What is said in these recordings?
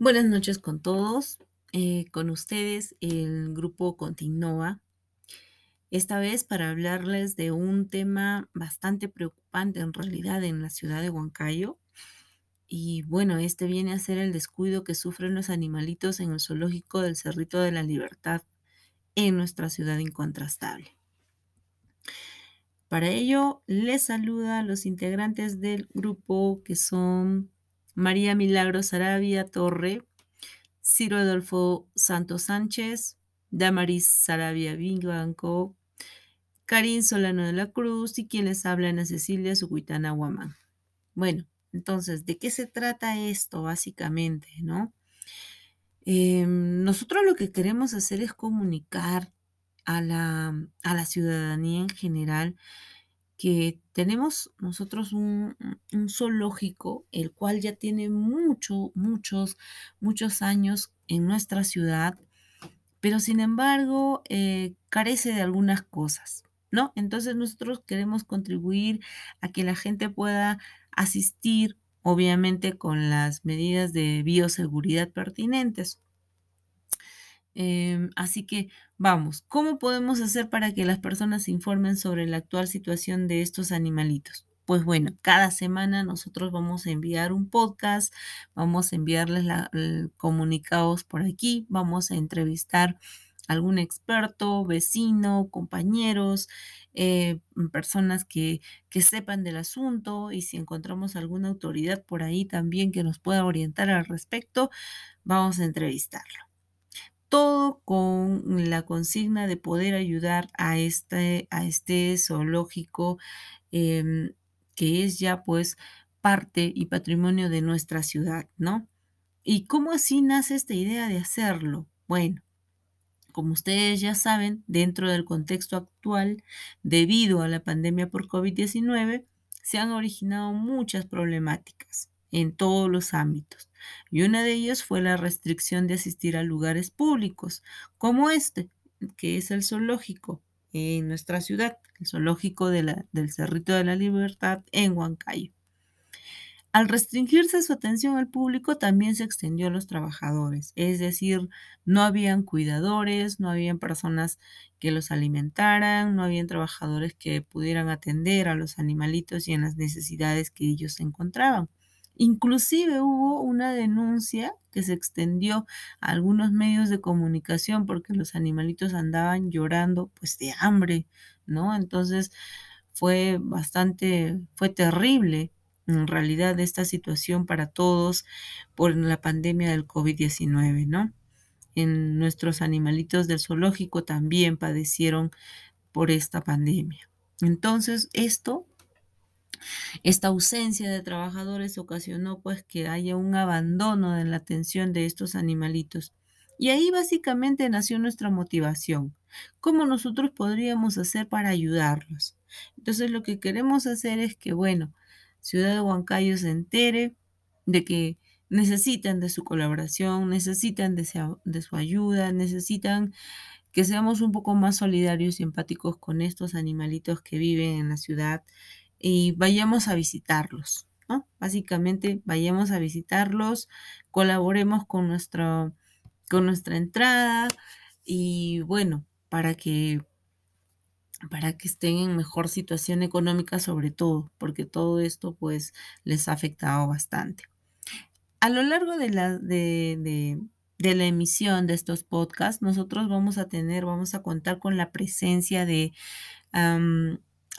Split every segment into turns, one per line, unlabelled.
Buenas noches con todos. Eh, con ustedes el grupo Continua. Esta vez para hablarles de un tema bastante preocupante en realidad en la ciudad de Huancayo. Y bueno, este viene a ser el descuido que sufren los animalitos en el zoológico del Cerrito de la Libertad en nuestra ciudad incontrastable. Para ello, les saluda a los integrantes del grupo que son María Milagros Arabia Torre, Ciro Adolfo Santos Sánchez, Damaris Sarabia Vinganco, Karin Solano de la Cruz y quien les habla Ana Cecilia Sucuitana Guamán. Bueno, entonces, ¿de qué se trata esto básicamente, no? Em, nosotros lo que queremos hacer es comunicar a la, a la ciudadanía en general que tenemos nosotros un, zoológico, el cual ya tiene muchos, muchos, muchos años en nuestra ciudad, pero sin embargo eh, carece de algunas cosas, ¿no? Entonces nosotros queremos contribuir a que la gente pueda asistir, obviamente con las medidas de bioseguridad pertinentes. Em, así que vamos, ¿cómo podemos hacer para que las personas se informen sobre la actual situación de estos animalitos? Pues bueno, cada semana nosotros vamos a enviar un podcast, vamos a enviarles comunicados por aquí, vamos a entrevistar algún experto, vecino, compañeros, eh, personas que, que sepan del asunto y si encontramos alguna autoridad por ahí también que nos pueda orientar al respecto, vamos a entrevistarlo todo con la consigna de poder ayudar a este, a este zoológico em, que es ya pues parte y patrimonio de nuestra ciudad, ¿no? ¿Y cómo así nace esta idea de hacerlo? Bueno, como ustedes ya saben, dentro del contexto actual, debido a la pandemia por COVID-19, se han originado muchas problemáticas en todos los ámbitos. Y una de ellas fue la restricción de asistir a lugares públicos, como este, que es el zoológico en nuestra ciudad, el zoológico del Cerrito de la Libertad en Huancayo. Al restringirse su atención al público, también se extendió a los trabajadores, es decir, no habían cuidadores, no habían personas que los alimentaran, no habían trabajadores que pudieran atender a los animalitos y en las necesidades que ellos encontraban. Inclusive hubo una denuncia que se extendió a algunos medios de comunicación porque los animalitos andaban llorando pues de hambre, ¿no? Entonces fue bastante, fue terrible en realidad esta situación para todos por la pandemia del COVID-19, ¿no? En nuestros animalitos del zoológico también padecieron por esta pandemia. Entonces, esto esta ausencia de trabajadores ocasionó pues que haya un abandono de la atención de estos animalitos. Y ahí básicamente nació nuestra motivación. ¿Cómo nosotros podríamos hacer para ayudarlos? Entonces lo que queremos hacer es que, bueno, Ciudad de Huancayo se entere de que necesitan de su colaboración, necesitan de, de su ayuda, necesitan que seamos un poco más solidarios y empáticos con estos animalitos que viven en la ciudad y vayamos a visitarlos, ¿no? Básicamente vayamos a visitarlos, colaboremos con, nuestro, con nuestra entrada y bueno, para que para que estén en mejor situación económica sobre todo, porque todo esto pues les ha afectado bastante. A lo largo de la, de, la emisión de estos podcasts, nosotros vamos a tener, vamos a contar con la presencia de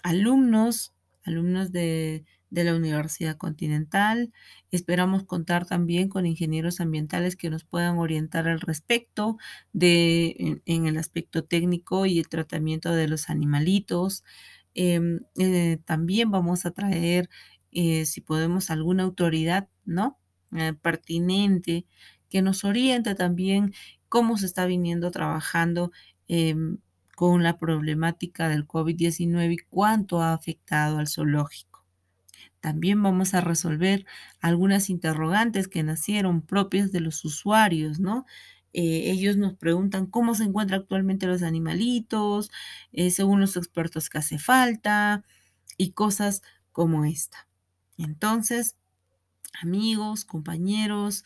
alumnos alumnos de, la Universidad Continental. Esperamos contar también con ingenieros ambientales que nos puedan orientar al respecto de, en, el aspecto técnico y el tratamiento de los animalitos. Em, eh, también vamos a traer, eh, si podemos, alguna autoridad, ¿no? Eh, pertinente que nos oriente también cómo se está viniendo trabajando em, con la problemática del COVID-19 y cuánto ha afectado al zoológico. También vamos a resolver algunas interrogantes que nacieron propias de los usuarios, ¿no? Eh, ellos nos preguntan cómo se encuentran actualmente los animalitos, eh, según los expertos que hace falta y cosas como esta. Entonces, amigos, compañeros,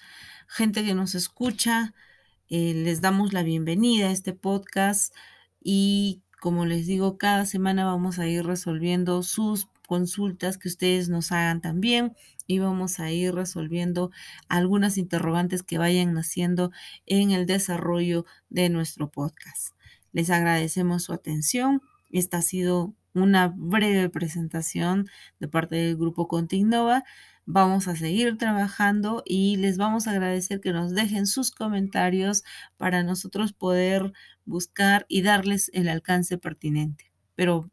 gente que nos escucha. Eh, les damos la bienvenida a este podcast y como les digo, cada semana vamos a ir resolviendo sus consultas que ustedes nos hagan también y vamos a ir resolviendo algunas interrogantes que vayan naciendo en el desarrollo de nuestro podcast. Les agradecemos su atención. Esta ha sido una breve presentación de parte del grupo Continova. Vamos a seguir trabajando y les vamos a agradecer que nos dejen sus comentarios para nosotros poder buscar y darles el alcance pertinente. Pero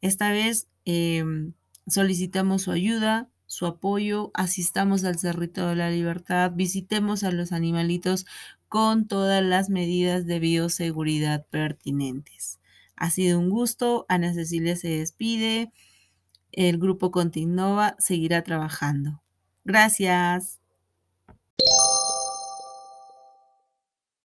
esta vez em, solicitamos su ayuda, su apoyo, asistamos al Cerrito de la Libertad, visitemos a los animalitos con todas las medidas de bioseguridad pertinentes. Ha sido un gusto, Ana Cecilia se despide, el grupo Continova seguirá trabajando. Gracias.